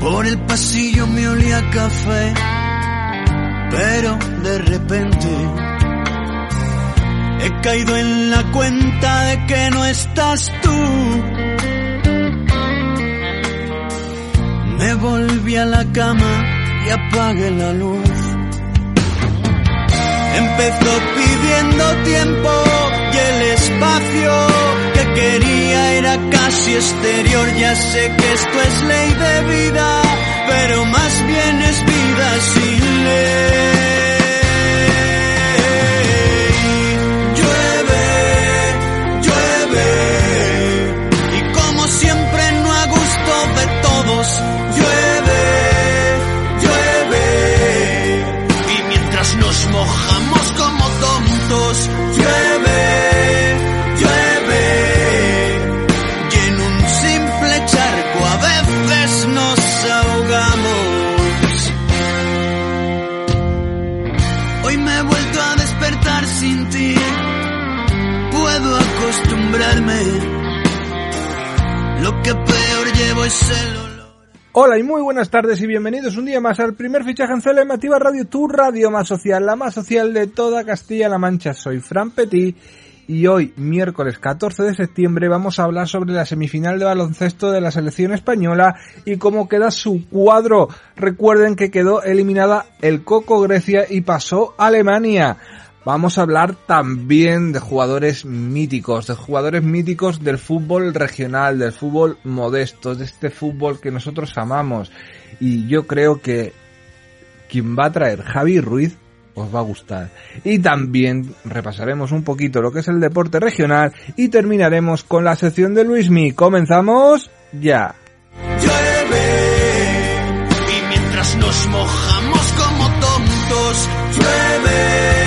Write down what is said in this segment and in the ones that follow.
Por el pasillo me olía café, pero de repente he caído en la cuenta de que no estás tú. Me volví a la cama y apagué la luz. Empezó pidiendo tiempo y el espacio que quería era casi exterior. Ya sé que esto es ley de vida, pero más bien es vida sin ley. Es el olor. Hola y muy buenas tardes y bienvenidos un día más al primer fichaje en CLM Activa Radio, tu radio más social, la más social de toda Castilla-La Mancha. Soy Fran Petit y hoy, miércoles 14 de septiembre, vamos a hablar sobre la semifinal de baloncesto de la selección española y cómo queda su cuadro. Recuerden que quedó eliminada el Coco Grecia y pasó Alemania. Vamos a hablar también de jugadores míticos, de jugadores míticos del fútbol regional, del fútbol modesto, de este fútbol que nosotros amamos. Y yo creo que quien va a traer Javi Ruiz os va a gustar. Y también repasaremos un poquito lo que es el deporte regional y terminaremos con la sección de Luismi. Comenzamos ya. llueve y mientras nos mojamos como tontos llueve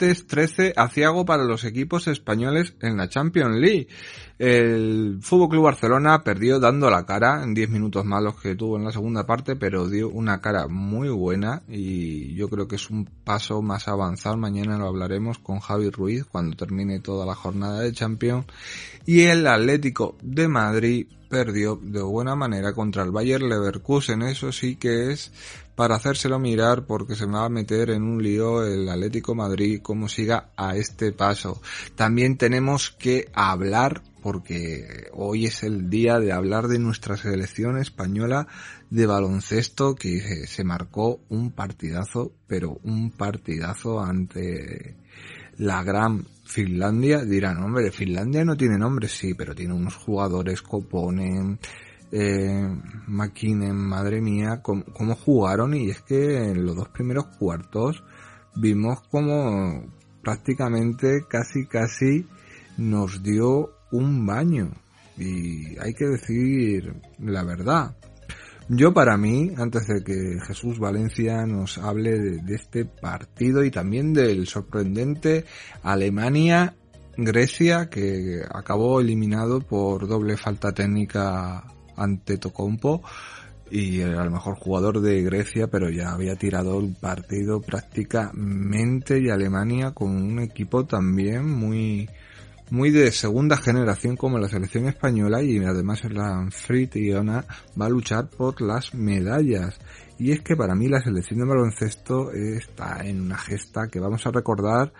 martes 13 aciago para los equipos españoles en la Champions League. El Fútbol Club Barcelona perdió dando la cara en 10 minutos malos que tuvo en la segunda parte, pero dio una cara muy buena y yo creo que es un paso más avanzado. Mañana lo hablaremos con Javi Ruiz cuando termine toda la jornada de Champions. Y el Atlético de Madrid perdió de buena manera contra el Bayer Leverkusen. Eso sí que es para hacérselo mirar porque se me va a meter en un lío el Atlético Madrid como siga a este paso. También tenemos que hablar porque hoy es el día de hablar de nuestra selección española de baloncesto que se marcó un partidazo, pero un partidazo ante la gran Finlandia. Dirán, hombre, Finlandia no tiene nombre, sí, pero tiene unos jugadores, Coponen, eh, madre mía, cómo jugaron y es que en los dos primeros cuartos vimos como prácticamente casi casi nos dio un baño. Y hay que decir la verdad. Yo para mí, antes de que Jesús Valencia nos hable de, este partido y también del sorprendente Alemania-Grecia que acabó eliminado por doble falta técnica ante Tocompo y era el mejor jugador de Grecia, pero ya había tirado el partido prácticamente y Alemania con un equipo también muy muy de segunda generación como la selección española y además la Ona va a luchar por las medallas. Y es que para mí la selección de baloncesto está en una gesta que vamos a recordar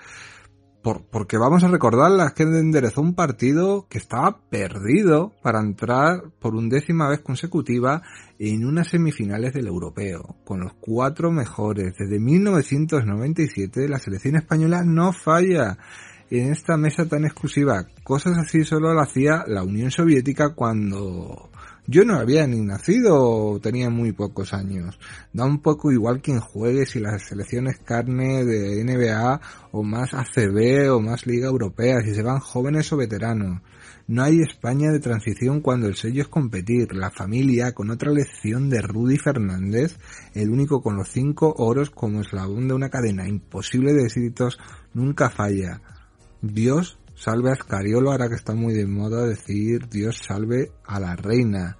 por, porque vamos a recordar la que enderezó un partido que estaba perdido para entrar por undécima vez consecutiva en unas semifinales del europeo, con los cuatro mejores. Desde 1997 la selección española no falla en esta mesa tan exclusiva. Cosas así solo lo hacía la Unión Soviética cuando yo no había ni nacido, tenía muy pocos años. Da un poco igual quien juegue si las selecciones carne de NBA o más ACB o más Liga Europea, si se van jóvenes o veteranos. No hay España de transición cuando el sello es competir. La familia, con otra lección de Rudy Fernández, el único con los cinco oros como eslabón de una cadena imposible de éxitos, nunca falla. Dios salve a Escariolo, ahora que está muy de moda decir Dios salve a la reina.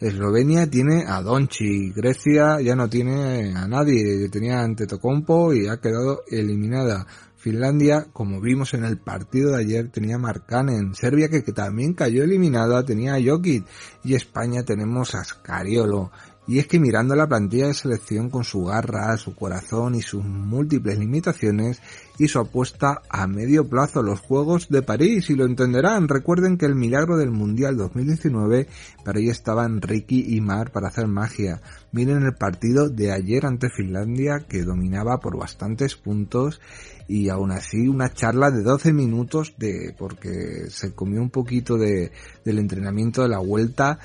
Eslovenia tiene a Donchi, Grecia ya no tiene a nadie, tenía ante Tocompo y ha quedado eliminada. Finlandia, como vimos en el partido de ayer, tenía a Markanen. Serbia, que, que también cayó eliminada, tenía a Jokic. Y España tenemos a Scariolo. Y es que mirando la plantilla de selección con su garra, su corazón y sus múltiples limitaciones y su apuesta a medio plazo los Juegos de París y lo entenderán. Recuerden que el milagro del Mundial 2019 para ahí estaban Ricky y Mar para hacer magia. Miren el partido de ayer ante Finlandia que dominaba por bastantes puntos y aún así una charla de 12 minutos de porque se comió un poquito de del entrenamiento de la vuelta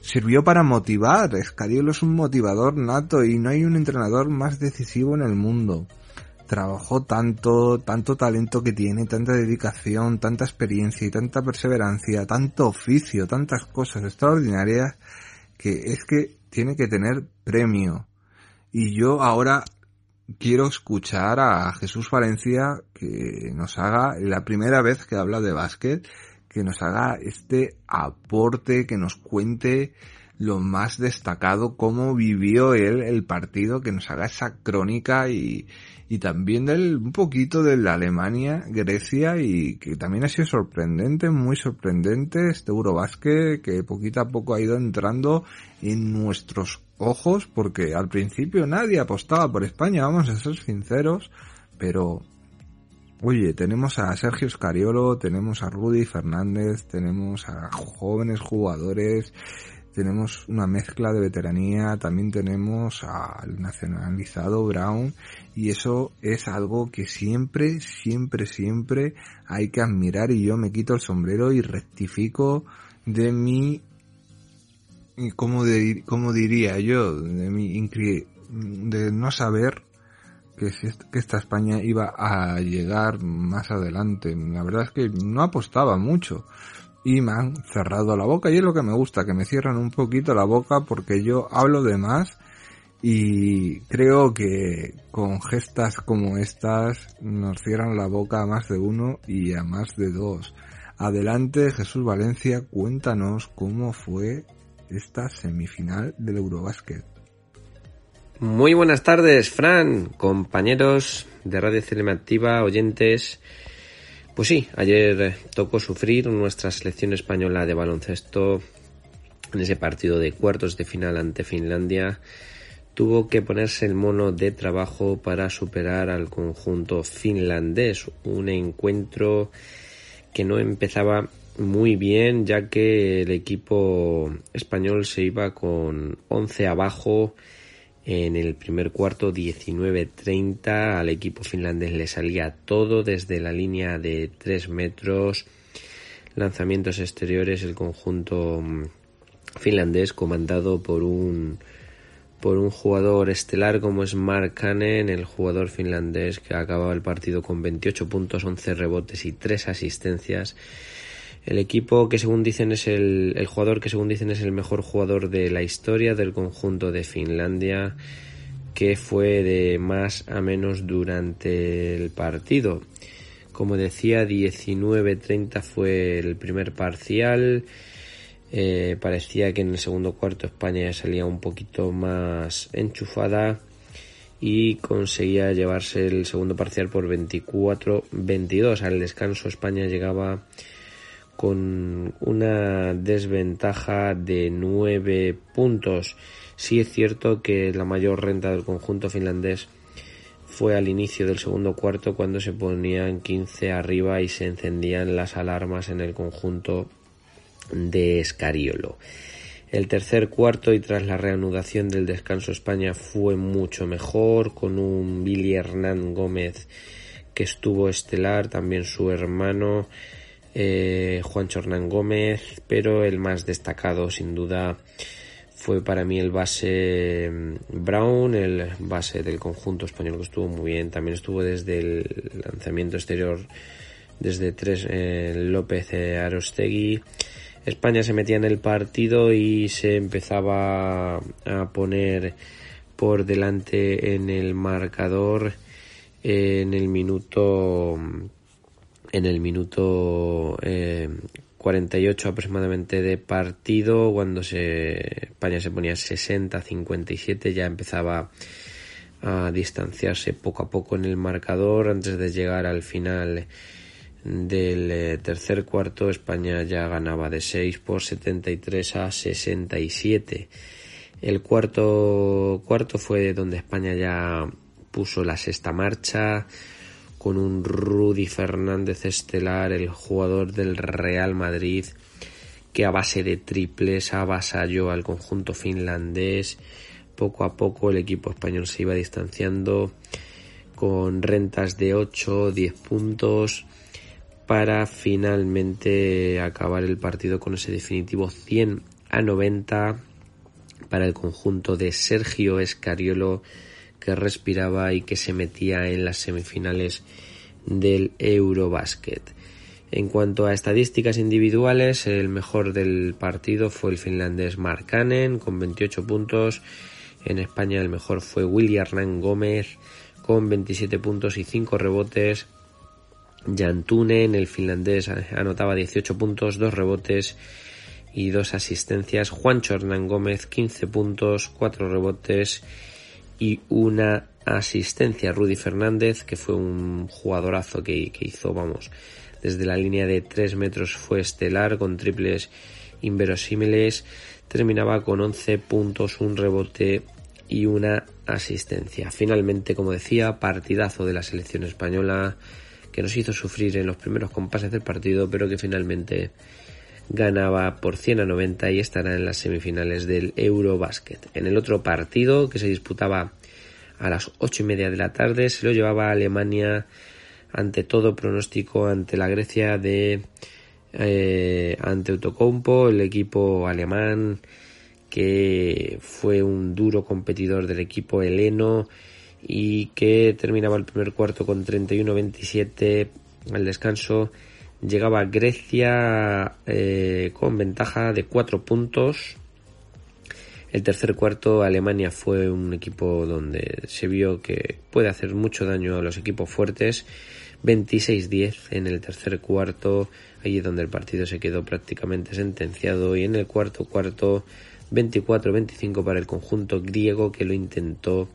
sirvió para motivar. Escariolo es un motivador nato y no hay un entrenador más decisivo en el mundo. Trabajó tanto, tanto talento que tiene, tanta dedicación, tanta experiencia y tanta perseverancia, tanto oficio, tantas cosas extraordinarias que es que tiene que tener premio. Y yo ahora quiero escuchar a Jesús Valencia que nos haga la primera vez que habla de básquet que nos haga este aporte, que nos cuente lo más destacado, cómo vivió él el partido, que nos haga esa crónica y, y también del, un poquito de la Alemania, Grecia y que también ha sido sorprendente, muy sorprendente este Eurobasket que poquito a poco ha ido entrando en nuestros ojos porque al principio nadie apostaba por España, vamos a ser sinceros, pero Oye, tenemos a Sergio Scariolo, tenemos a Rudy Fernández, tenemos a jóvenes jugadores, tenemos una mezcla de veteranía, también tenemos al nacionalizado Brown y eso es algo que siempre, siempre, siempre hay que admirar y yo me quito el sombrero y rectifico de mi, como, de, como diría yo, de mi de no saber que, que esta España iba a llegar más adelante. La verdad es que no apostaba mucho y me han cerrado la boca y es lo que me gusta, que me cierran un poquito la boca porque yo hablo de más y creo que con gestas como estas nos cierran la boca a más de uno y a más de dos. Adelante, Jesús Valencia, cuéntanos cómo fue esta semifinal del Eurobásquet. Muy buenas tardes, Fran, compañeros de Radio Activa, oyentes. Pues sí, ayer tocó sufrir nuestra selección española de baloncesto en ese partido de cuartos de final ante Finlandia. Tuvo que ponerse el mono de trabajo para superar al conjunto finlandés. Un encuentro que no empezaba muy bien ya que el equipo español se iba con 11 abajo en el primer cuarto 19-30 al equipo finlandés le salía todo desde la línea de 3 metros, lanzamientos exteriores, el conjunto mm, finlandés comandado por un por un jugador estelar como es Mark Cannon, el jugador finlandés que acababa el partido con 28 puntos, 11 rebotes y 3 asistencias el equipo que según dicen es el, el jugador que según dicen es el mejor jugador de la historia del conjunto de Finlandia que fue de más a menos durante el partido. Como decía, 19-30 fue el primer parcial. Eh, parecía que en el segundo cuarto España salía un poquito más enchufada y conseguía llevarse el segundo parcial por 24-22. Al descanso España llegaba con una desventaja de 9 puntos. Sí es cierto que la mayor renta del conjunto finlandés fue al inicio del segundo cuarto cuando se ponían 15 arriba y se encendían las alarmas en el conjunto de Escariolo. El tercer cuarto y tras la reanudación del descanso España fue mucho mejor con un Billy Hernán Gómez que estuvo estelar, también su hermano eh, Juan Chornán Gómez, pero el más destacado sin duda fue para mí el base mm, Brown, el base del conjunto español que estuvo muy bien, también estuvo desde el lanzamiento exterior desde tres eh, López Arostegui. España se metía en el partido y se empezaba a poner por delante en el marcador en el minuto en el minuto 48 eh, aproximadamente de partido, cuando se, España se ponía 60-57, ya empezaba a distanciarse poco a poco en el marcador. Antes de llegar al final del eh, tercer cuarto España ya ganaba de 6 por 73 a 67 el cuarto cuarto fue donde España ya puso la sexta marcha con un Rudy Fernández estelar, el jugador del Real Madrid, que a base de triples avasalló al conjunto finlandés. Poco a poco el equipo español se iba distanciando con rentas de 8, 10 puntos para finalmente acabar el partido con ese definitivo 100 a 90 para el conjunto de Sergio Escariolo que respiraba y que se metía en las semifinales del Eurobasket. En cuanto a estadísticas individuales, el mejor del partido fue el finlandés Mark con 28 puntos. En España el mejor fue William Hernán Gómez con 27 puntos y 5 rebotes. Jan Tunen, el finlandés, anotaba 18 puntos, 2 rebotes y 2 asistencias. Juancho Hernán Gómez, 15 puntos, 4 rebotes y una asistencia. Rudy Fernández, que fue un jugadorazo que, hizo, vamos, desde la línea de 3 metros fue estelar con triples inverosímiles. Terminaba con 11 puntos, un rebote y una asistencia. Finalmente, como decía, partidazo de la selección española que nos hizo sufrir en los primeros compases del partido, pero que finalmente ganaba por 100 a 90 y estará en las semifinales del Eurobasket. En el otro partido que se disputaba a las 8 y media de la tarde se lo llevaba a Alemania ante todo pronóstico ante la Grecia de eh, ante Autocompo, el equipo alemán que fue un duro competidor del equipo heleno y que terminaba el primer cuarto con 31-27 al descanso llegaba Grecia eh, con ventaja de 4 puntos. El tercer cuarto Alemania fue un equipo donde se vio que puede hacer mucho daño a los equipos fuertes, 26-10 en el tercer cuarto, allí donde el partido se quedó prácticamente sentenciado y en el cuarto cuarto 24-25 para el conjunto griego que lo intentó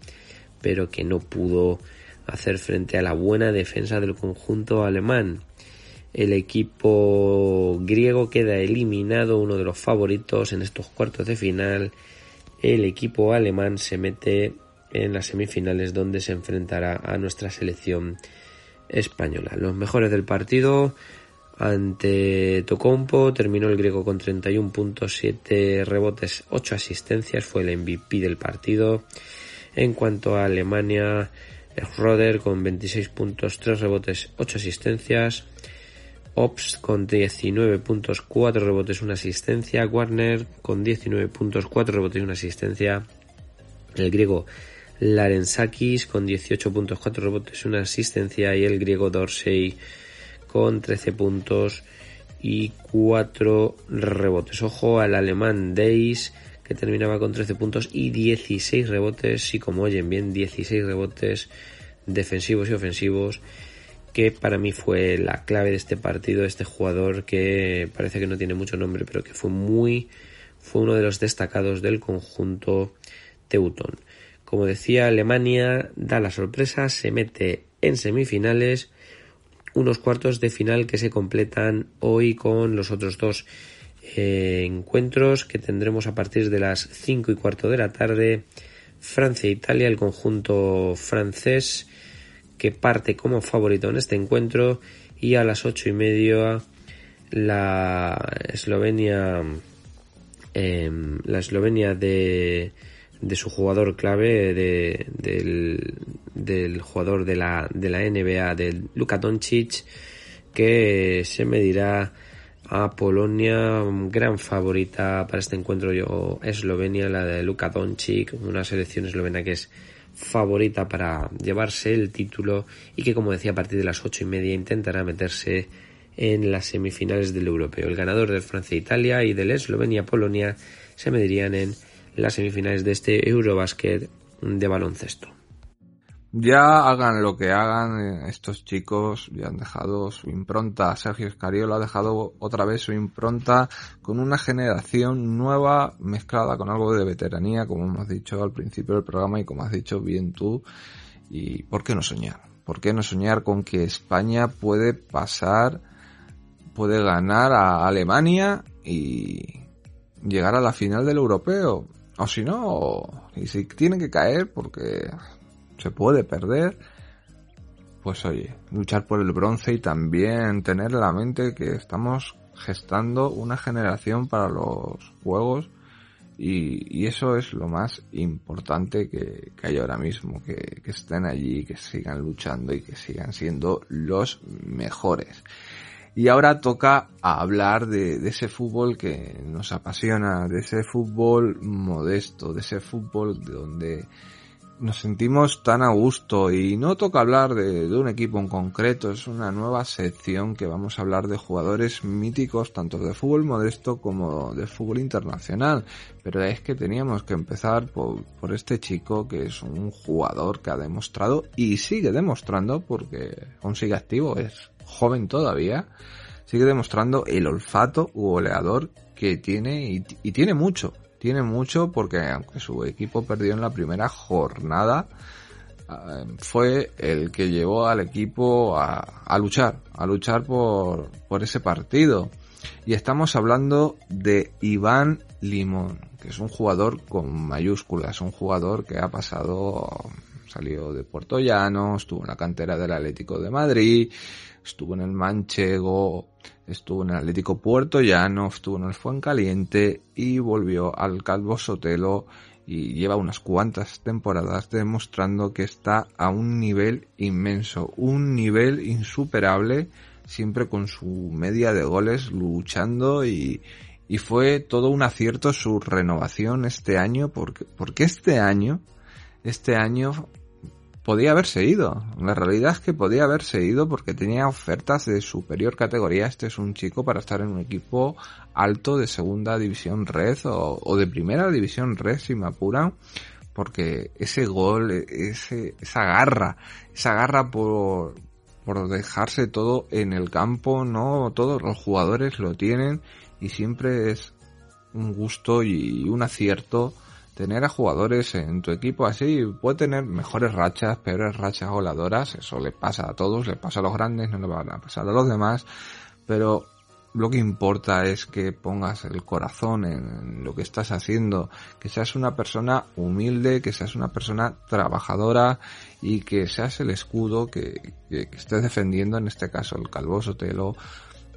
pero que no pudo hacer frente a la buena defensa del conjunto alemán. El equipo griego queda eliminado, uno de los favoritos en estos cuartos de final. El equipo alemán se mete en las semifinales donde se enfrentará a nuestra selección española. Los mejores del partido ante Tocompo terminó el griego con 31 puntos, 7 rebotes, 8 asistencias, fue el MVP del partido. En cuanto a Alemania, Schroeder con 26 puntos, 3 rebotes, 8 asistencias. Ops con 19 puntos, 4 rebotes, 1 asistencia. Warner con 19 puntos, 4 rebotes y 1 asistencia. El griego Larensakis con 18 puntos, 4 rebotes, 1 asistencia. Y el griego Dorsey con 13 puntos y 4 rebotes. Ojo al alemán Days que terminaba con 13 puntos y 16 rebotes, y como oyen bien, 16 rebotes defensivos y ofensivos, que para mí fue la clave de este partido, este jugador que parece que no tiene mucho nombre, pero que fue muy, fue uno de los destacados del conjunto Teuton. Como decía, Alemania da la sorpresa, se mete en semifinales, unos cuartos de final que se completan hoy con los otros dos eh, encuentros que tendremos a partir de las 5 y cuarto de la tarde. Francia-Italia, el conjunto francés que parte como favorito en este encuentro y a las ocho y media la Eslovenia em, la Eslovenia de, de su jugador clave de, del, del jugador de la, de la NBA de Luka Doncic que se medirá a Polonia, gran favorita para este encuentro yo Eslovenia, la de Luka Doncic, una selección eslovena que es favorita para llevarse el título y que como decía a partir de las ocho y media intentará meterse en las semifinales del europeo. El ganador del Francia-Italia y del Eslovenia-Polonia se medirían en las semifinales de este Eurobasket de baloncesto. Ya hagan lo que hagan, eh, estos chicos ya han dejado su impronta. Sergio Escariolo ha dejado otra vez su impronta con una generación nueva mezclada con algo de veteranía, como hemos dicho al principio del programa y como has dicho bien tú. ¿Y por qué no soñar? ¿Por qué no soñar con que España puede pasar, puede ganar a Alemania y llegar a la final del europeo? O si no, y si tienen que caer porque se puede perder, pues oye, luchar por el bronce y también tener en la mente que estamos gestando una generación para los juegos y, eso es lo más importante que, hay ahora mismo, que, estén allí, que sigan luchando y que sigan siendo los mejores. Y ahora toca hablar de, de, ese fútbol que nos apasiona, de ese fútbol modesto, de ese fútbol donde nos sentimos tan a gusto y no toca hablar de, un equipo en concreto, es una nueva sección que vamos a hablar de jugadores míticos tanto de fútbol modesto como de fútbol internacional. Pero es que teníamos que empezar por, por este chico que es un jugador que ha demostrado y sigue demostrando porque aún sigue activo, es joven todavía, sigue demostrando el olfato u oleador que tiene y, y tiene mucho tiene mucho porque aunque su equipo perdió en la primera jornada, eh, fue el que llevó al equipo a, luchar, a luchar por, por ese partido. Y estamos hablando de Iván Limón, que es un jugador con mayúsculas, un jugador que ha pasado, salió de Puerto Llano, estuvo en la cantera del Atlético de Madrid, estuvo en el Manchego, estuvo en el Atlético Puerto Llano, estuvo en el Fuencaliente y volvió al Calvo Sotelo y lleva unas cuantas temporadas demostrando que está a un nivel inmenso, un nivel insuperable, siempre con su media de goles luchando y, y fue todo un acierto su renovación este año porque, porque este año, este año podía haberse ido. La realidad es que podía haberse ido porque tenía ofertas de superior categoría. Este es un chico para estar en un equipo alto de segunda división red o, de primera división red si me apuran. Porque ese gol, ese, esa garra, esa garra por, por dejarse todo en el campo, no todos los jugadores lo tienen y siempre es un gusto y un acierto tener a jugadores en tu equipo así. Puede tener mejores rachas, peores rachas voladoras, eso le pasa a todos, le pasa a los grandes, no le van a pasar a los demás, pero lo que importa es que pongas el corazón en lo que estás haciendo, que seas una persona humilde, que seas una persona trabajadora y que seas el escudo que, estés defendiendo, en este caso el calvo Sotelo,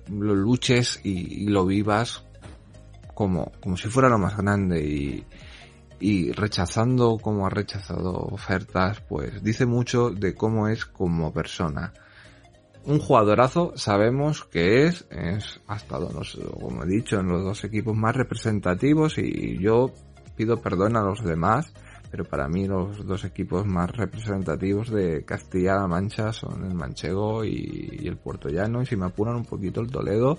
lo luches y, lo vivas como, como si fuera lo más grande y, y rechazando como ha rechazado ofertas, pues dice mucho de cómo es como persona. Un jugadorazo sabemos que es, es hasta los, como he dicho, en los dos equipos más representativos y yo pido perdón a los demás, pero para mí los dos equipos más representativos de Castilla-La Mancha son el Manchego y, el Puerto Llano y si me apuran un poquito el Toledo,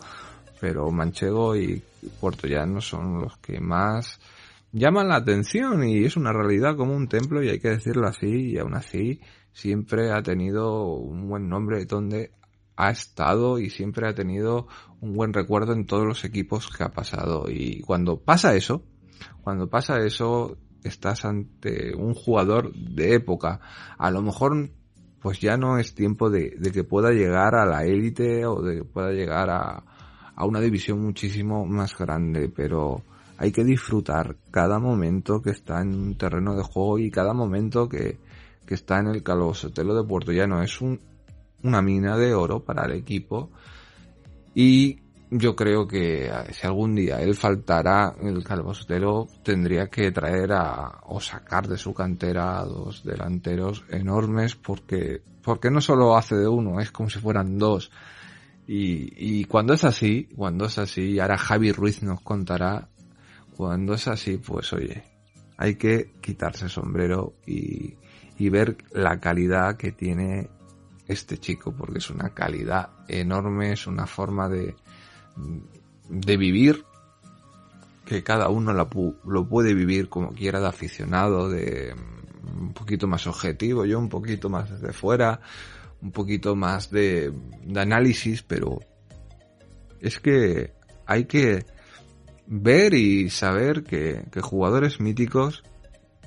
pero Manchego y Puerto Llano son los que más llaman la atención y es una realidad como un templo y hay que decirlo así y aún así siempre ha tenido un buen nombre donde ha estado y siempre ha tenido un buen recuerdo en todos los equipos que ha pasado. Y cuando pasa eso, cuando pasa eso, estás ante un jugador de época. A lo mejor, pues ya no es tiempo de, que pueda llegar a la élite o de que pueda llegar a, a una división muchísimo más grande, pero hay que disfrutar cada momento que está en un terreno de juego y cada momento que, que está en el Calosotelo de Puerto Llano. Es un, una mina de oro para el equipo y yo creo que eh, si algún día él faltará, el Calvo Sotelo tendría que traer a, o sacar de su cantera a dos delanteros enormes porque, porque no solo hace de uno, es como si fueran dos. Y, y cuando es así, cuando es así, ahora Javi Ruiz nos contará, cuando es así, pues oye, hay que quitarse sombrero y, y ver la calidad que tiene este chico porque es una calidad enorme, es una forma de, de vivir que cada uno lo puede vivir como quiera de aficionado, de un poquito más objetivo, yo un poquito más desde fuera, un poquito más de análisis, pero es que hay que ver y saber que, que jugadores míticos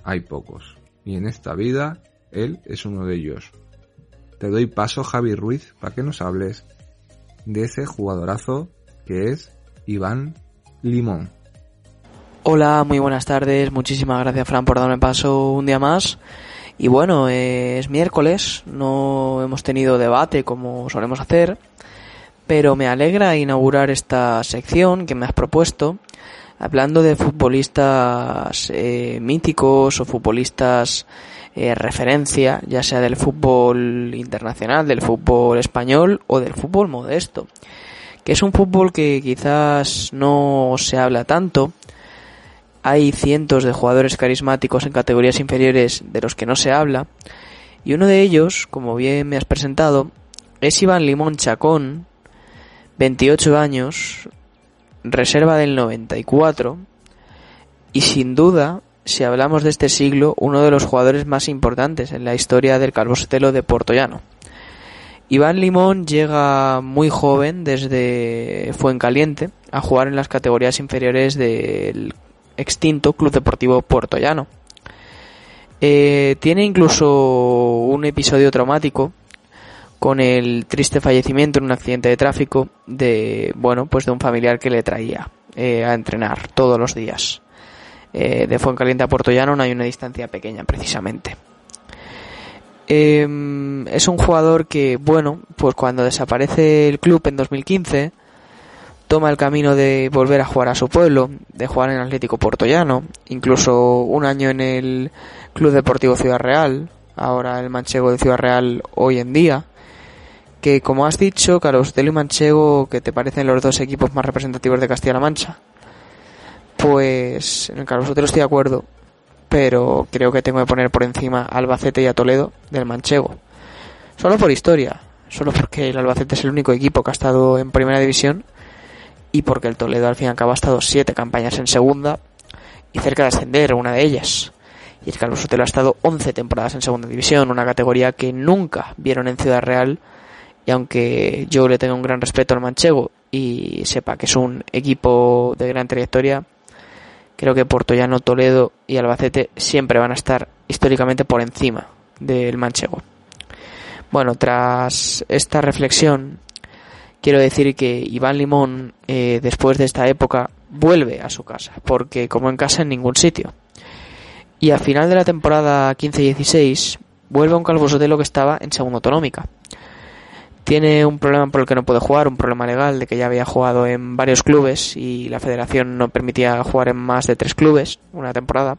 hay pocos. Y en esta vida, él es uno de ellos te doy paso, Javi Ruiz, para que nos hables de ese jugadorazo que es Iván Limón. Hola, muy buenas tardes. Muchísimas gracias, Fran, por darme paso un día más. Y bueno, es miércoles, no hemos tenido debate como solemos hacer, pero me alegra inaugurar esta sección que me has propuesto, hablando de futbolistas eh, míticos o futbolistas eh, referencia, ya sea del fútbol internacional, del fútbol español o del fútbol modesto, que es un fútbol que quizás no se habla tanto. Hay cientos de jugadores carismáticos en categorías inferiores de los que no se habla, y uno de ellos, como bien me has presentado, es Iván Limón Chacón, 28 años, reserva del 94, y sin duda si hablamos de este siglo, uno de los jugadores más importantes en la historia del Calvo Sotelo de Portollano. Iván Limón llega muy joven desde Fuencaliente a jugar en las categorías inferiores del extinto Club Deportivo Portollano. Eh, tiene incluso un episodio traumático con el triste fallecimiento en un accidente de tráfico de bueno pues de un familiar que le traía eh, a entrenar todos los días. Eh, de Fuencaliente a Puerto no hay una distancia pequeña precisamente. Em, es un jugador que, bueno, pues cuando desaparece el club en 2015, toma el camino de volver a jugar a su pueblo, de jugar en Atlético Llano incluso un año en el Club Deportivo Ciudad Real, ahora el Manchego de Ciudad Real hoy en día, que como has dicho, Carlos Telo y Manchego, que te parecen los dos equipos más representativos de Castilla-La Mancha. Pues en el Carlos Sotelo estoy de acuerdo, pero creo que tengo que poner por encima a Albacete y a Toledo del Manchego. Solo por historia, solo porque el Albacete es el único equipo que ha estado en primera división y porque el Toledo al fin y al cabo ha estado siete campañas en segunda y cerca de ascender una de ellas. Y el Carlos Sotelo ha estado 11 temporadas en segunda división, una categoría que nunca vieron en Ciudad Real Y aunque yo le tengo un gran respeto al manchego y sepa que es un equipo de gran trayectoria, creo que Portollano, Toledo y Albacete siempre van a estar históricamente por encima del manchego. Bueno, tras esta reflexión, quiero decir que Iván Limón, eh, después de esta época, vuelve a su casa, porque como en casa en ningún sitio. Y al final de la temporada 15-16, vuelve a un Calvo Sotelo que estaba en segunda autonómica. Tiene un problema por el que no puede jugar, un problema legal de que ya había jugado en varios clubes y la federación no permitía jugar en más de tres clubes una temporada.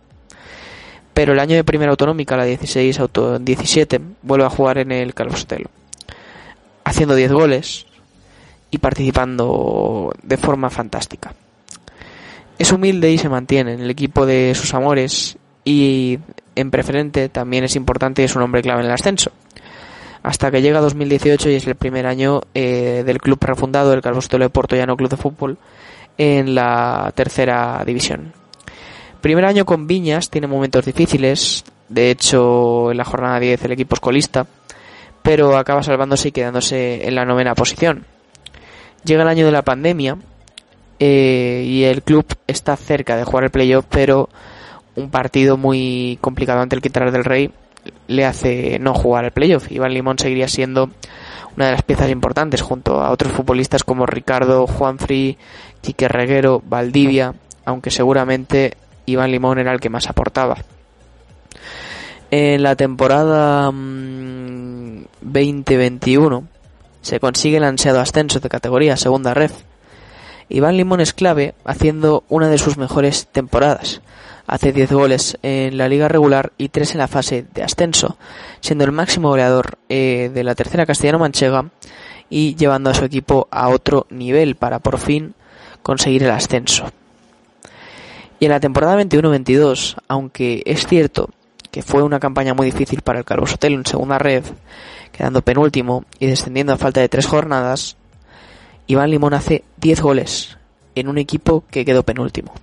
Pero el año de primera autonómica, la 16 auto 17, vuelve a jugar en el Calvo Sotelo, haciendo 10 goles y participando de forma fantástica. Es humilde y se mantiene en el equipo de sus amores y en preferente también es importante y es un hombre clave en el ascenso. Hasta que llega 2018 y es el primer año eh, del club refundado, el Calvostelo de Porto Llano Club de Fútbol, en la tercera división. Primer año con Viñas, tiene momentos difíciles, de hecho en la jornada 10 el equipo es colista, pero acaba salvándose y quedándose en la novena posición. Llega el año de la pandemia eh, y el club está cerca de jugar el playoff, pero un partido muy complicado ante el Quintanar del Rey le hace no jugar el playoff. Iván Limón seguiría siendo una de las piezas importantes junto a otros futbolistas como Ricardo, Juanfri, Quique Reguero, Valdivia, aunque seguramente Iván Limón era el que más aportaba. En la temporada 2021 mm, se consigue el ansiado ascenso de categoría segunda ref. Iván Limón es clave haciendo una de sus mejores temporadas, hace 10 goles en la liga regular y 3 en la fase de ascenso, siendo el máximo goleador eh, de la tercera castellano-manchega y llevando a su equipo a otro nivel para por fin conseguir el ascenso. Y en la temporada 21-22, aunque es cierto que fue una campaña muy difícil para el Calvo Sotelo en segunda red, quedando penúltimo y descendiendo a falta de tres jornadas, Iván Limón hace 10 goles en un equipo que quedó penúltimo.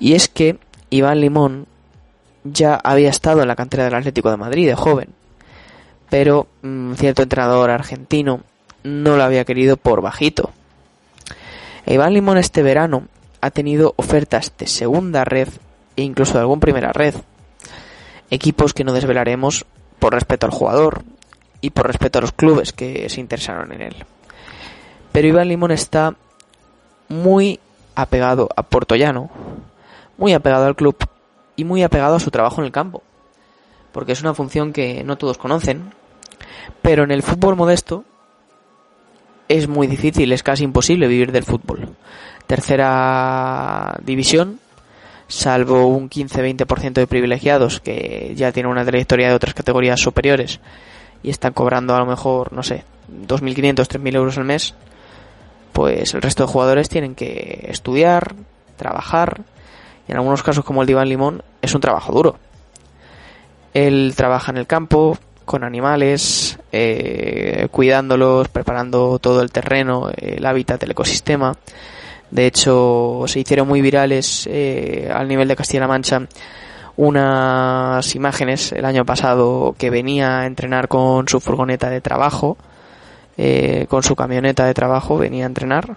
Y es que Iván Limón ya había estado en la cantera del Atlético de Madrid de joven, pero un mm, cierto entrenador argentino no lo había querido por bajito. E Iván Limón este verano ha tenido ofertas de segunda red e incluso de algún primera red. Equipos que no desvelaremos por respeto al jugador y por respeto a los clubes que se interesaron en él. Pero Iván Limón está muy apegado a Portollano, muy apegado al club y muy apegado a su trabajo en el campo. Porque es una función que no todos conocen. Pero en el fútbol modesto es muy difícil, es casi imposible vivir del fútbol. Tercera división, salvo un 15-20% de privilegiados que ya tienen una trayectoria de otras categorías superiores y están cobrando a lo mejor, no sé, 2.500, 3.000 euros al mes, pues el resto de jugadores tienen que estudiar, trabajar en algunos casos como el de Limón es un trabajo duro. Él trabaja en el campo, con animales, eh, cuidándolos, preparando todo el terreno, el hábitat, el ecosistema. De hecho, se hicieron muy virales eh, al nivel de Castilla-La Mancha unas imágenes el año pasado que venía a entrenar con su furgoneta de trabajo, eh, con su camioneta de trabajo, venía a entrenar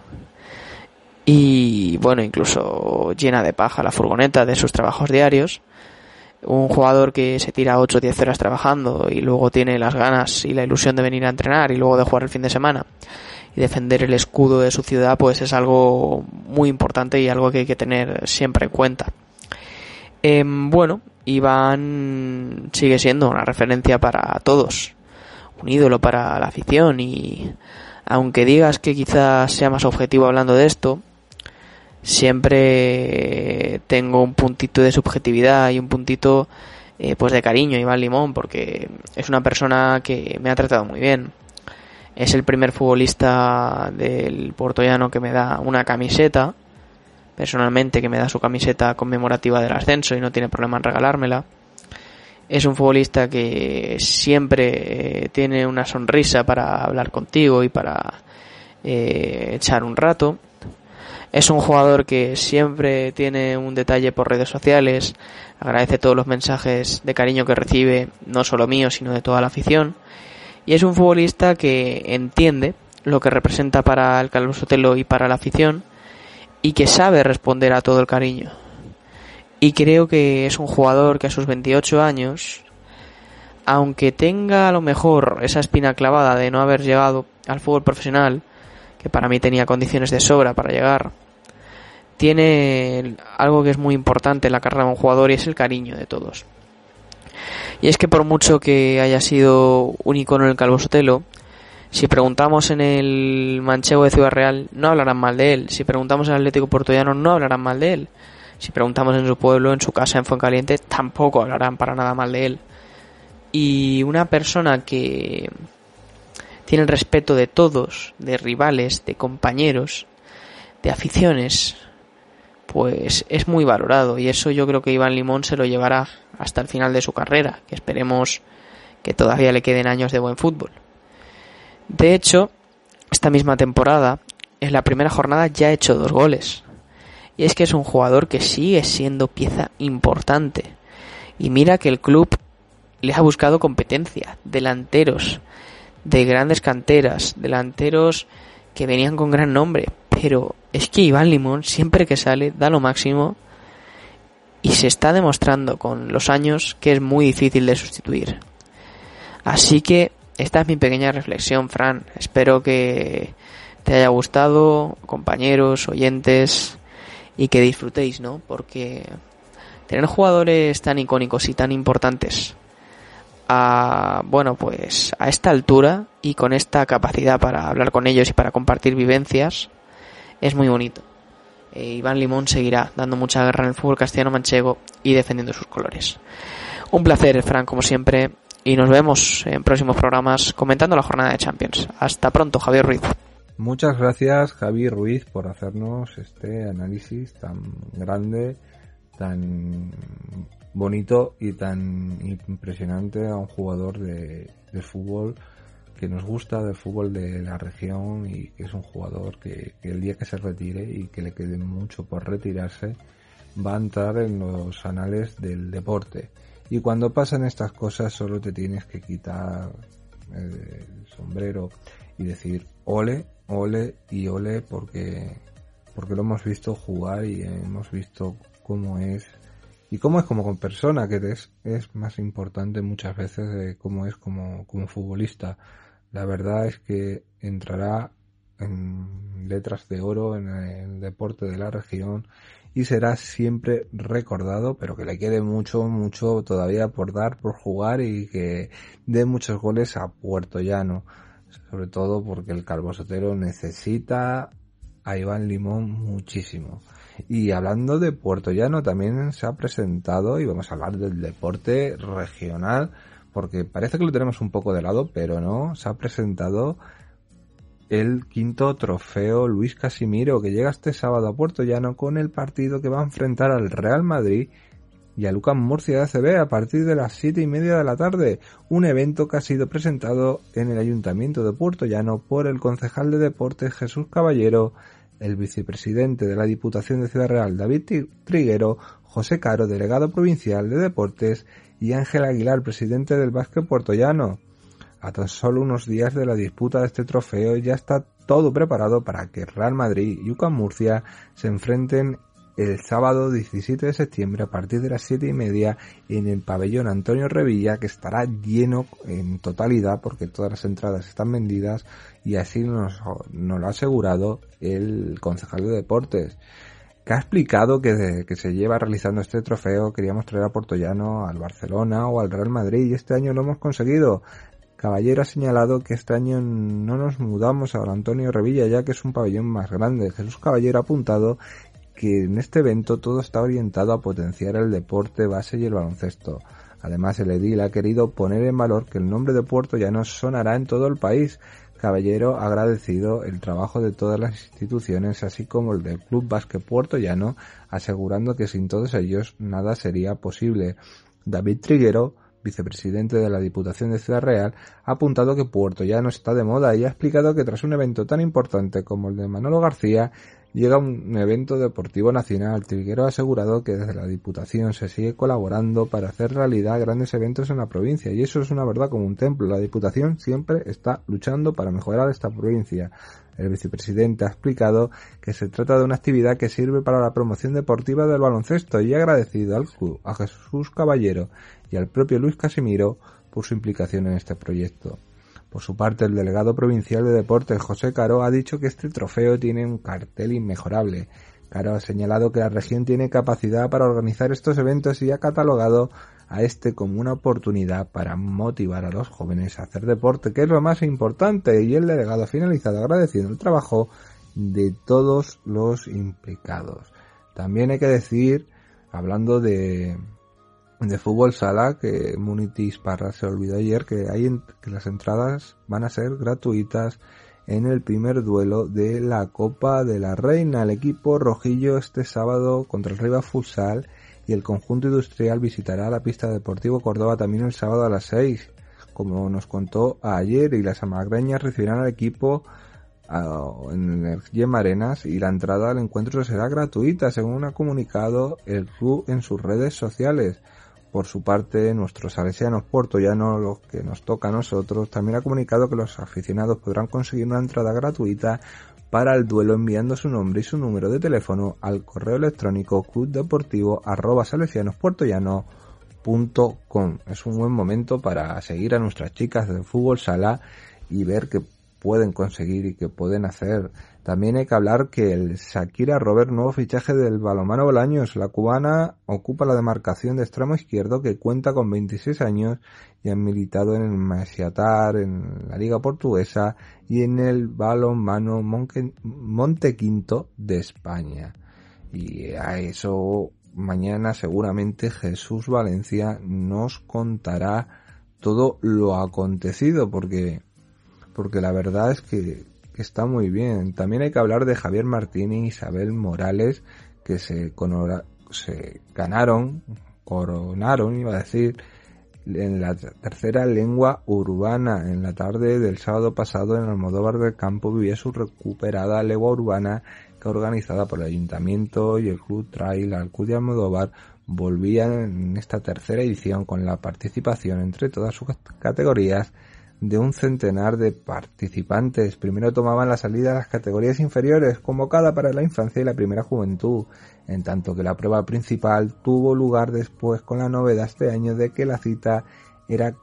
y bueno, incluso llena de paja la furgoneta de sus trabajos diarios. Un jugador que se tira 8 o 10 horas trabajando y luego tiene las ganas y la ilusión de venir a entrenar y luego de jugar el fin de semana y defender el escudo de su ciudad, pues es algo muy importante y algo que hay que tener siempre en cuenta. Em, bueno, Iván sigue siendo una referencia para todos, un ídolo para la afición y aunque digas que quizás sea más objetivo hablando de esto, siempre tengo un puntito de subjetividad y un puntito eh, pues de cariño Iván Limón porque es una persona que me ha tratado muy bien. Es el primer futbolista del portollano que me da una camiseta personalmente que me da su camiseta conmemorativa del ascenso y no tiene problema en regalármela. Es un futbolista que siempre eh, tiene una sonrisa para hablar contigo y para eh, echar un rato es un jugador que siempre tiene un detalle por redes sociales, agradece todos los mensajes de cariño que recibe, no solo mío, sino de toda la afición. Y es un futbolista que entiende lo que representa para el Calvo Sotelo y para la afición y que sabe responder a todo el cariño. Y creo que es un jugador que a sus 28 años, aunque tenga a lo mejor esa espina clavada de no haber llegado al fútbol profesional, que para mí tenía condiciones de sobra para llegar, tiene algo que es muy importante en la carrera de un jugador y es el cariño de todos. Y es que por mucho que haya sido un icono el Calvo Sotelo, si preguntamos en el Manchego de Ciudad Real, no hablarán mal de él. Si preguntamos en el Atlético Portollano, no hablarán mal de él. Si preguntamos en su pueblo, en su casa, en Fuencaliente, tampoco hablarán para nada mal de él. Y una persona que tiene el respeto de todos, de rivales, de compañeros, de aficiones, pues es muy valorado y eso yo creo que Iván Limón se lo llevará hasta el final de su carrera, que esperemos que todavía le queden años de buen fútbol. De hecho, esta misma temporada, en la primera jornada ya ha hecho dos goles. Y es que es un jugador que sigue siendo pieza importante. Y mira que el club le ha buscado competencia, delanteros, de grandes canteras, delanteros que venían con gran nombre, pero es que Iván Limón siempre que sale da lo máximo y se está demostrando con los años que es muy difícil de sustituir. Así que esta es mi pequeña reflexión, Fran. Espero que te haya gustado, compañeros, oyentes, y que disfrutéis, ¿no? Porque tener jugadores tan icónicos y tan importantes a, bueno, pues a esta altura y con esta capacidad para hablar con ellos y para compartir vivencias es muy bonito. Eh, Iván Limón seguirá dando mucha guerra en el fútbol castellano manchego y defendiendo sus colores. Un placer, Fran, como siempre, y nos vemos en próximos programas comentando la jornada de Champions. Hasta pronto, Javier Ruiz. Muchas gracias, Javier Ruiz, por hacernos este análisis tan grande, tan bonito y tan impresionante a un jugador de, de fútbol que nos gusta del fútbol de la región y que es un jugador que, el día que se retire y que le quede mucho por retirarse va a entrar en los anales del deporte. Y cuando pasan estas cosas solo te tienes que quitar el sombrero y decir ole, ole y ole porque, porque lo hemos visto jugar y hemos visto cómo es y cómo es como con persona, que es, es más importante muchas veces de cómo es como, como futbolista. La verdad es que entrará en letras de oro en el deporte de la región y será siempre recordado, pero que le quede mucho, mucho todavía por dar, por jugar y que dé muchos goles a Puerto Llano. Sobre todo porque el Calvo Sotero necesita a Iván Limón muchísimo. Y hablando de Puerto Llano, también se ha presentado, y vamos a hablar del deporte regional, porque parece que lo tenemos un poco de lado, pero no, se ha presentado el quinto trofeo Luis Casimiro, que llega este sábado a Puerto Llano con el partido que va a enfrentar al Real Madrid y a Lucas Murcia de ACB a partir de las siete y media de la tarde, un evento que ha sido presentado en el Ayuntamiento de Puerto Llano por el concejal de deportes Jesús Caballero, el vicepresidente de la Diputación de Ciudad Real David Triguero, José Caro, delegado provincial de deportes, y Ángel Aguilar, presidente del Básquet Puertollano. A tan solo unos días de la disputa de este trofeo ya está todo preparado para que Real Madrid y UCAM Murcia se enfrenten el sábado 17 de septiembre a partir de las 7 y media en el pabellón Antonio Revilla que estará lleno en totalidad porque todas las entradas están vendidas y así nos, nos lo ha asegurado el concejal de deportes que ha explicado que, se lleva realizando este trofeo queríamos traer a Portollano al Barcelona o al Real Madrid y este año lo hemos conseguido Caballero ha señalado que este año no nos mudamos al Antonio Revilla ya que es un pabellón más grande. Jesús Caballero ha apuntado que en este evento todo está orientado a potenciar el deporte base y el baloncesto. Además, el edil ha querido poner en valor que el nombre de Puerto ya no sonará en todo el país. Caballero ha agradecido el trabajo de todas las instituciones, así como el del Club Básquet Puerto Llano, asegurando que sin todos ellos nada sería posible. David Triguero, vicepresidente de la Diputación de Ciudad Real, ha apuntado que Puerto Llano está de moda y ha explicado que tras un evento tan importante como el de Manolo García, llega un evento deportivo nacional. Triguero ha asegurado que desde la Diputación se sigue colaborando para hacer realidad grandes eventos en la provincia y eso es una verdad como un templo. La Diputación siempre está luchando para mejorar esta provincia. El vicepresidente ha explicado que se trata de una actividad que sirve para la promoción deportiva del baloncesto y ha agradecido al club, a Jesús Caballero y al propio Luis Casimiro por su implicación en este proyecto. Por su parte, el delegado provincial de deportes, José Caro, ha dicho que este trofeo tiene un cartel inmejorable. Caro ha señalado que la región tiene capacidad para organizar estos eventos y ha catalogado a este como una oportunidad para motivar a los jóvenes a hacer deporte, que es lo más importante, y el delegado ha finalizado agradeciendo el trabajo de todos los implicados. También hay que decir, hablando de, de fútbol sala que Munitis Parra se olvidó ayer que hay que las entradas van a ser gratuitas en el primer duelo de la Copa de la Reina. El equipo rojillo este sábado contra el Riva Futsal y el conjunto industrial visitará la pista Deportivo Córdoba también el sábado a las 6, como nos contó ayer, y las amagreñas recibirán al equipo en el Gem Arenas y la entrada al encuentro será gratuita, según ha comunicado el club en sus redes sociales. Por su parte, nuestros salesianos puertoyanos, los que nos toca a nosotros, también ha comunicado que los aficionados podrán conseguir una entrada gratuita para el duelo enviando su nombre y su número de teléfono al correo electrónico clubdeportivo arroba Es un buen momento para seguir a nuestras chicas de fútbol sala y ver que pueden conseguir y que pueden hacer. También hay que hablar que el Shakira Robert, nuevo fichaje del balomano Bolaños, la cubana ocupa la demarcación de extremo izquierdo que cuenta con 26 años y ha militado en el Masiatar, en la Liga Portuguesa y en el balonmano Montequinto de España. Y a eso mañana seguramente Jesús Valencia nos contará todo lo acontecido porque porque la verdad es que, está muy bien. También hay que hablar de Javier Martín e Isabel Morales, que se, se ganaron, coronaron, iba a decir, en la tercera lengua urbana. En la tarde del sábado pasado en Almodóvar del Campo vivía su recuperada lengua urbana que organizada por el Ayuntamiento y el Club Trail al Club de Almodóvar volvían en esta tercera edición con la participación entre todas sus categorías de un centenar de participantes. Primero tomaban la salida a las categorías inferiores, convocada para la infancia y la primera juventud, en tanto que la prueba principal tuvo lugar después con la novedad este año de que la cita era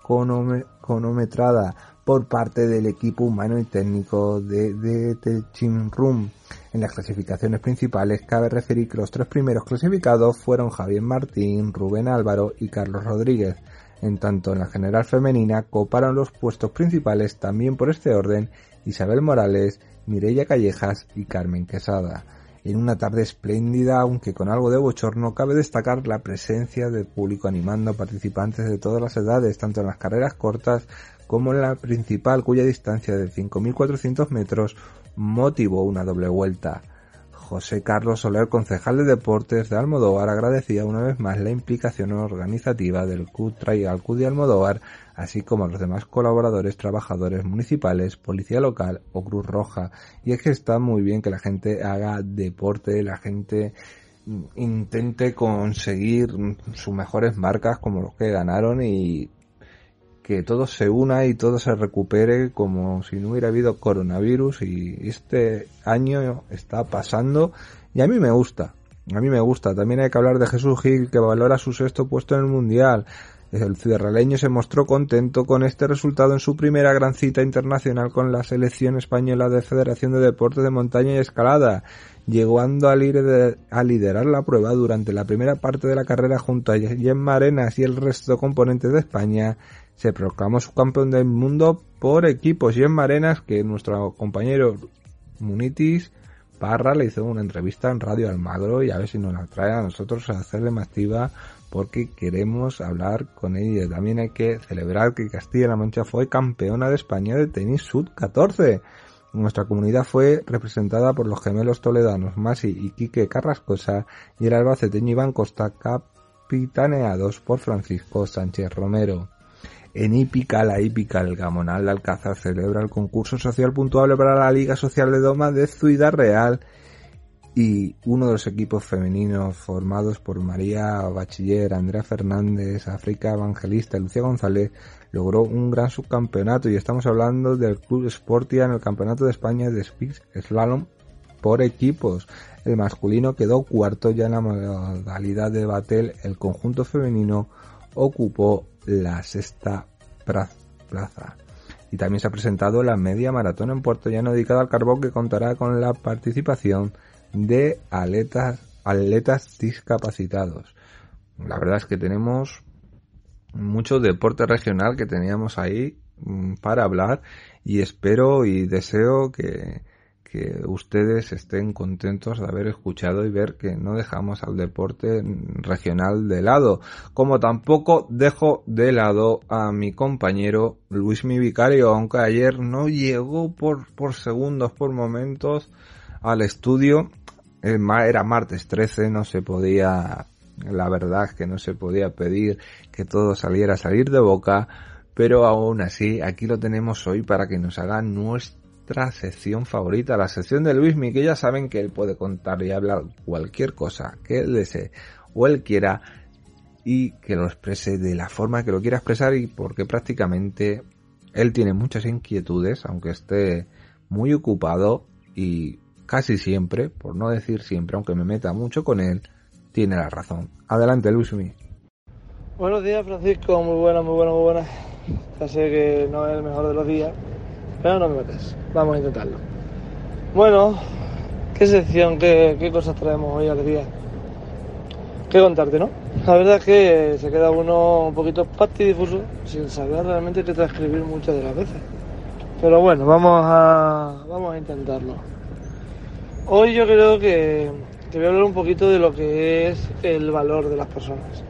cronometrada por parte del equipo humano y técnico de, de Teaching Room. En las clasificaciones principales cabe referir que los tres primeros clasificados fueron Javier Martín, Rubén Álvaro y Carlos Rodríguez. En tanto, en la general femenina coparon los puestos principales también por este orden Isabel Morales, Mireia Callejas y Carmen Quesada. En una tarde espléndida, aunque con algo de bochorno, cabe destacar la presencia del público animando a participantes de todas las edades, tanto en las carreras cortas como en la principal, cuya distancia de 5.400 metros motivó una doble vuelta. José Carlos Soler, concejal de Deportes de Almodóvar, agradecía una vez más la implicación organizativa del CUT al CUD de Almodóvar, así como a los demás colaboradores, trabajadores municipales, Policía Local o Cruz Roja. Y es que está muy bien que la gente haga deporte, la gente intente conseguir sus mejores marcas como los que ganaron y que todo se una y todo se recupere como si no hubiera habido coronavirus y este año está pasando y a mí me gusta, a mí me gusta. También hay que hablar de Jesús Gil que valora su sexto puesto en el Mundial. El ciudadraleño se mostró contento con este resultado en su primera gran cita internacional con la selección española de Federación de Deportes de Montaña y Escalada, llegando a, liderar la prueba durante la primera parte de la carrera junto a Gemma Arenas y el resto componentes de España se proclamó su campeón del mundo por equipos y en Marenas que nuestro compañero Munitis Parra le hizo una entrevista en Radio Almagro y a ver si nos la trae a nosotros a hacerle más activa porque queremos hablar con ella. También hay que celebrar que Castilla-La Mancha fue campeona de España de tenis sud 14. Nuestra comunidad fue representada por los gemelos toledanos Masi y Quique Carrascosa y el albaceteño Iván Costa capitaneados por Francisco Sánchez Romero. En Hípica, la Hípica, el Gamonal de Alcázar celebra el concurso social puntuable para la Liga Social de Doma de Ciudad Real y uno de los equipos femeninos formados por María Bachiller, Andrea Fernández, África Evangelista y Lucía González logró un gran subcampeonato y estamos hablando del Club Sportia en el Campeonato de España de Speed Slalom por equipos. El masculino quedó cuarto ya en la modalidad de batel, el conjunto femenino ocupó la sexta plaza. Y también se ha presentado la media maratón en Puerto Llano dedicada al carbón que contará con la participación de atletas, atletas discapacitados. La verdad es que tenemos mucho deporte regional que teníamos ahí mm, para hablar y espero y deseo que, que ustedes estén contentos de haber escuchado y ver que no dejamos al deporte regional de lado, como tampoco dejo de lado a mi compañero Luis Mi Vicario, aunque ayer no llegó por, por segundos, por momentos al estudio, era martes 13, no se podía, la verdad que no se podía pedir que todo saliera a salir de boca, pero aún así aquí lo tenemos hoy para que nos haga nuestro sección favorita, la sección de Luismi, que ya saben que él puede contar y hablar cualquier cosa que él desee o él quiera y que lo exprese de la forma que lo quiera expresar y porque prácticamente él tiene muchas inquietudes, aunque esté muy ocupado y casi siempre, por no decir siempre, aunque me meta mucho con él, tiene la razón. Adelante, Luismi. Buenos días, Francisco. Muy buenas, muy buenas, muy buenas. Ya sé que no es el mejor de los días, pero no me metes. Vamos a intentarlo. Bueno, ¿qué sección, qué, cosas traemos hoy al día? ¿Qué contarte, no? La verdad es que se queda uno un poquito patidifuso sin saber realmente qué transcribir muchas de las veces. Pero bueno, vamos a, vamos a intentarlo. Hoy yo creo que, que voy a hablar un poquito de lo que es el valor de las personas.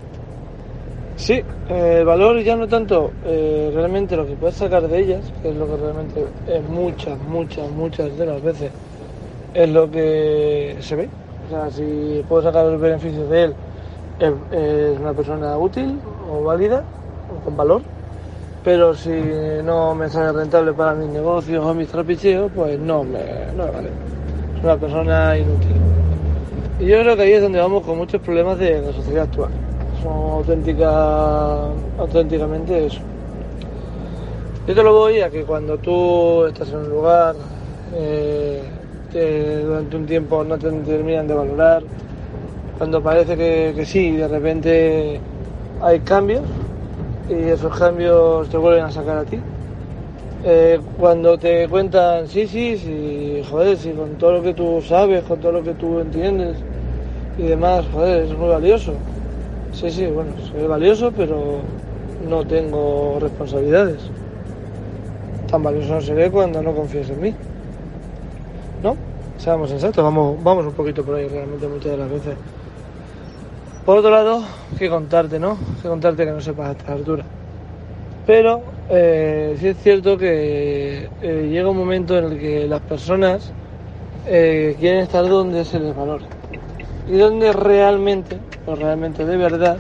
Sí, eh, el valor ya no tanto eh, realmente lo que puedes sacar de ellas, que es lo que realmente es muchas, muchas, muchas de las veces es lo que se ve. O sea, si puedo sacar el beneficio de él, es, una persona útil o válida o con valor, pero si no me sale rentable para mis negocios o mis trapicheos, pues no me, no me vale. Es una persona inútil. Y yo creo que ahí es donde vamos con muchos problemas de la sociedad actual son auténtica, auténticamente eso. Yo te lo voy a que cuando tú estás en un lugar, eh, durante un tiempo no te terminan de valorar, cuando parece que, que sí, de repente hay cambios y esos cambios te vuelven a sacar a ti. Eh, cuando te cuentan, sí, sí, sí, joder, sí, con todo lo que tú sabes, con todo lo que tú entiendes y demás, joder, es muy valioso. Sí, sí, bueno, soy valioso, pero no tengo responsabilidades. Tan valioso no seré cuando no confíes en mí. ¿No? Seamos sensatos, vamos, vamos un poquito por ahí realmente muchas de las veces. Por otro lado, que contarte, ¿no? Que contarte que no sepas a esta altura. Pero eh, sí es cierto que eh, llega un momento en el que las personas eh, quieren estar donde se les valora y donde realmente, o realmente de verdad,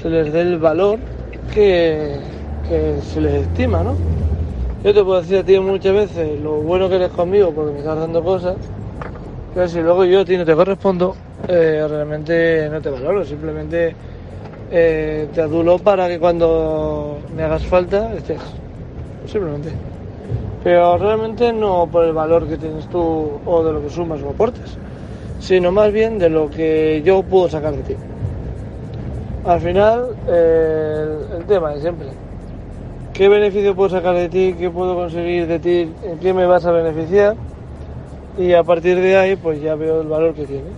se les dé el valor que, se les estima, ¿no? Yo te puedo decir a ti muchas veces lo bueno que eres conmigo porque me estás dando cosas, pero si luego yo a ti no te correspondo, eh, realmente no te valoro, simplemente eh, te adulo para que cuando me hagas falta estés, simplemente. Pero realmente no por el valor que tienes tú o de lo que sumas o aportes sino más bien de lo que yo puedo sacar de ti. Al final, el, tema de siempre. ¿Qué beneficio puedo sacar de ti? ¿Qué puedo conseguir de ti? ¿En qué me vas a beneficiar? Y a partir de ahí, pues ya veo el valor que tienes.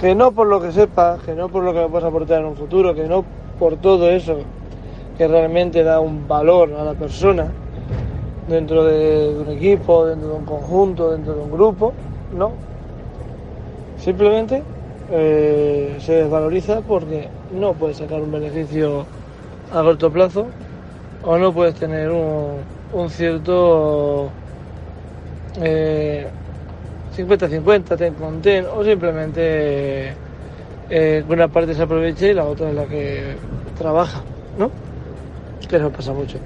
Que no por lo que sepas, que no por lo que me puedas aportar en un futuro, que no por todo eso que realmente da un valor a la persona dentro de un equipo, dentro de un conjunto, dentro de un grupo, no, Simplemente eh, se desvaloriza porque no puedes sacar un beneficio a corto plazo o no puedes tener un, cierto 50-50, eh, ten con ten, o simplemente eh, una parte se aproveche y la otra es la que trabaja, ¿no? Que eso pasa mucho.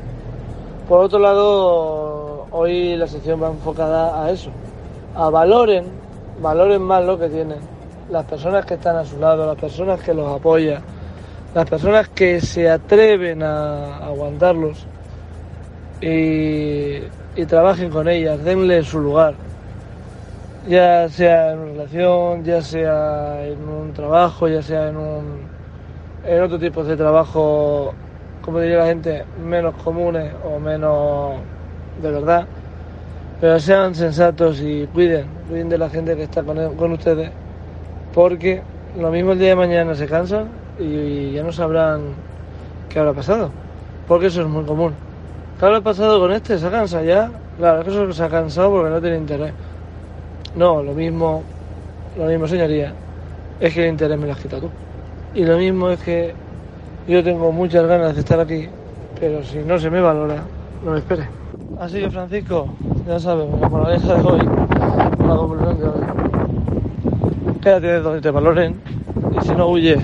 Por otro lado, hoy la sección va enfocada a eso, a valoren valoren más lo que tienen, las personas que están a su lado, las personas que los apoyan, las personas que se atreven a aguantarlos y, y trabajen con ellas, denle su lugar, ya sea en una relación, ya sea en un trabajo, ya sea en, un, en otro tipo de trabajo, como diría la gente, menos comunes o menos de verdad. Pero sean sensatos y cuiden, cuiden de la gente que está con, con ustedes, porque lo mismo el día de mañana se cansan y ya no sabrán qué habrá pasado, porque eso es muy común. ¿Qué habrá pasado con este? ¿Se ha cansado ya? Claro, es que eso se ha cansado porque no tiene interés. No, lo mismo, lo mismo señoría, es que el interés me lo has quitado tú. Y lo mismo es que yo tengo muchas ganas de estar aquí, pero si no se me valora, no me espere. Así que Francisco, ya sabes, la moraleja de hoy, la conclusión de hoy. Quédate donde te valoren y si no huye,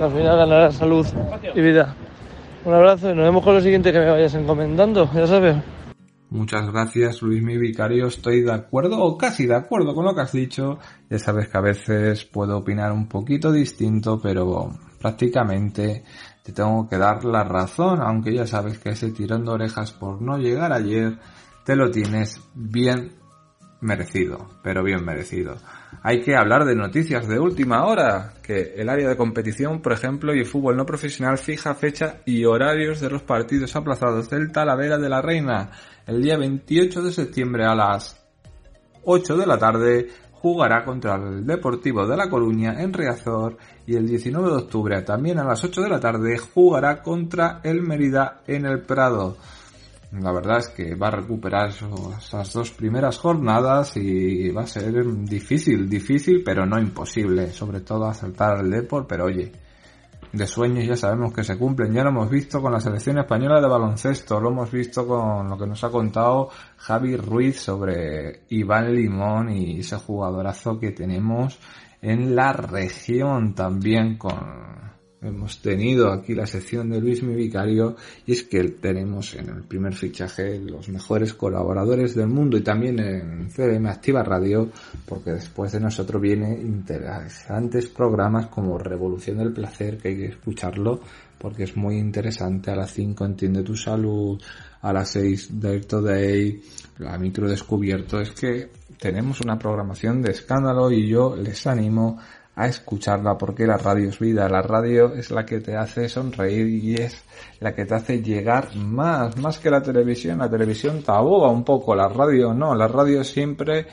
al final ganarás salud y vida. Un abrazo y nos vemos con lo siguiente que me vayas encomendando, ya sabes. Muchas gracias, Luis mi vicario. Estoy de acuerdo o casi de acuerdo con lo que has dicho. Ya sabes que a veces puedo opinar un poquito distinto, pero prácticamente te tengo que dar la razón, aunque ya sabes que ese tirón de orejas por no llegar ayer te lo tienes bien merecido, pero bien merecido. Hay que hablar de noticias de última hora, que el área de competición, por ejemplo, y el fútbol no profesional fija fecha y horarios de los partidos aplazados del Talavera de la Reina. El día 28 de septiembre a las 8 de la tarde jugará contra el Deportivo de La Coruña en Riazor y el 19 de octubre también a las 8 de la tarde jugará contra el Mérida en el Prado. La verdad es que va a recuperar esas dos primeras jornadas y va a ser difícil, difícil, pero no imposible. Sobre todo asaltar al Deport, pero oye, de sueños ya sabemos que se cumplen. Ya lo hemos visto con la selección española de baloncesto, lo hemos visto con lo que nos ha contado Javi Ruiz sobre Iván Limón y ese jugadorazo que tenemos en la región también con hemos tenido aquí la sección de Luis mi vicario y es que tenemos en el primer fichaje los mejores colaboradores del mundo y también en CDM Activa Radio porque después de nosotros viene interesantes programas como Revolución del Placer que hay que escucharlo porque es muy interesante. A las 5 entiende tu salud a las 6 Day to Day la micro descubierto. Es que tenemos una programación de escándalo y yo les animo a escucharla porque la radio es vida, la radio es la que te hace sonreír y es la que te hace llegar más, más que la televisión, la televisión te aboga un poco, la radio no, la radio siempre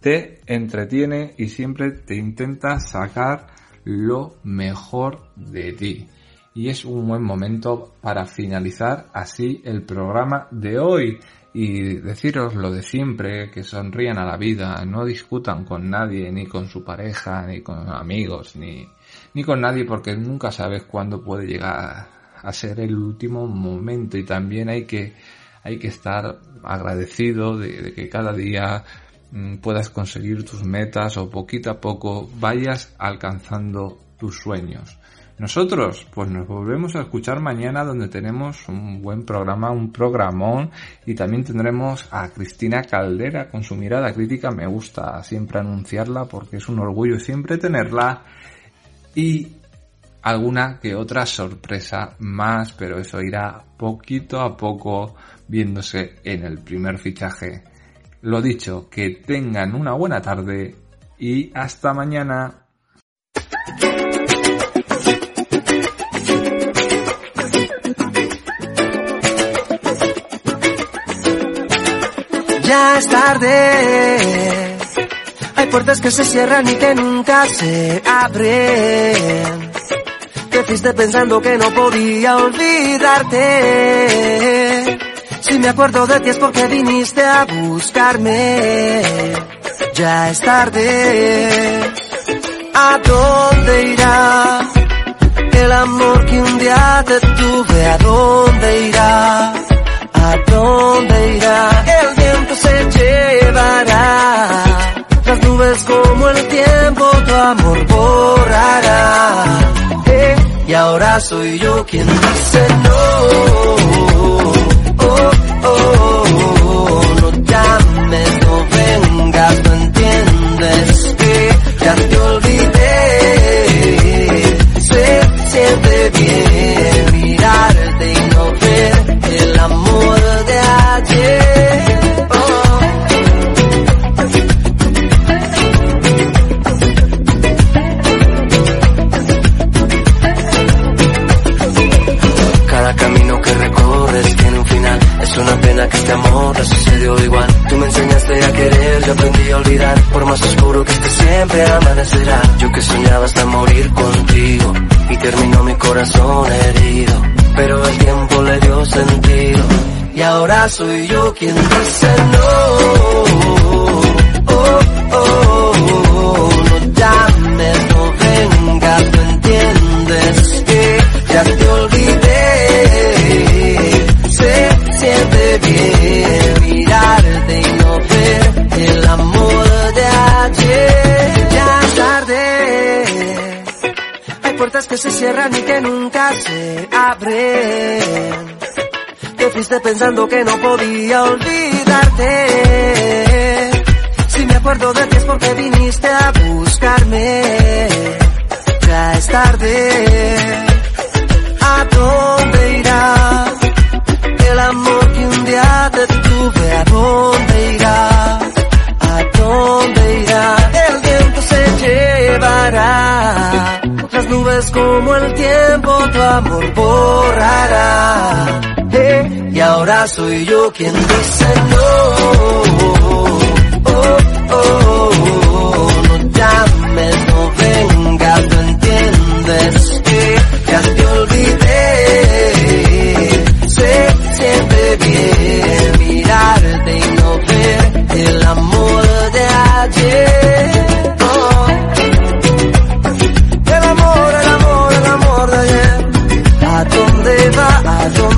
te entretiene y siempre te intenta sacar lo mejor de ti. Y es un buen momento para finalizar así el programa de hoy y deciros lo de siempre, que sonrían a la vida, no discutan con nadie, ni con su pareja, ni con amigos, ni, ni con nadie, porque nunca sabes cuándo puede llegar a ser el último momento y también hay que, hay que estar agradecido de, de que cada día mm, puedas conseguir tus metas o poquito a poco vayas alcanzando tus sueños. Nosotros, pues nos volvemos a escuchar mañana donde tenemos un buen programa, un programón y también tendremos a Cristina Caldera con su mirada crítica. Me gusta siempre anunciarla porque es un orgullo siempre tenerla y alguna que otra sorpresa más, pero eso irá poquito a poco viéndose en el primer fichaje. Lo dicho, que tengan una buena tarde y hasta mañana. Ya es tarde. Hay puertas que se cierran y que nunca se abren. Te fuiste pensando que no podía olvidarte. Si me acuerdo de ti es porque viniste a buscarme. Ya es tarde. ¿A dónde irá? El amor que un día te tuve, ¿a dónde irá? ¿A dónde irá? viento se llevará. Las nubes como el tiempo tu amor borrará. Eh, y ahora soy yo quien dice no. Oh, oh, oh, no llames, no vengas, no entiendes que ya te olvidé. Se siente bien mirarte y no ver el amor de ayer. Este amor no sucedió igual. Tú me enseñaste a querer, yo aprendí a olvidar. Por más oscuro que esté siempre amanecerá. Yo que soñaba hasta morir contigo. Y terminó mi corazón herido. Pero el tiempo le dio sentido. Y ahora soy yo quien dice no. Oh, oh, oh, que se cierran y que nunca se abren. Te fuiste pensando que no podía olvidarte. Si me acuerdo de ti es porque viniste a buscarme. Ya es tarde. ¿A dónde irá? El amor que un día te tuve, ¿a dónde irá? ¿A dónde irá? El viento se llevará las nubes como el tiempo tu amor borrará. Hey, y ahora soy yo quien dice no. Oh, oh, oh, no llames, no vengas, no entiendes que ya te olvidé. Se siente bien mirarte y no ver el amor de ayer. I'll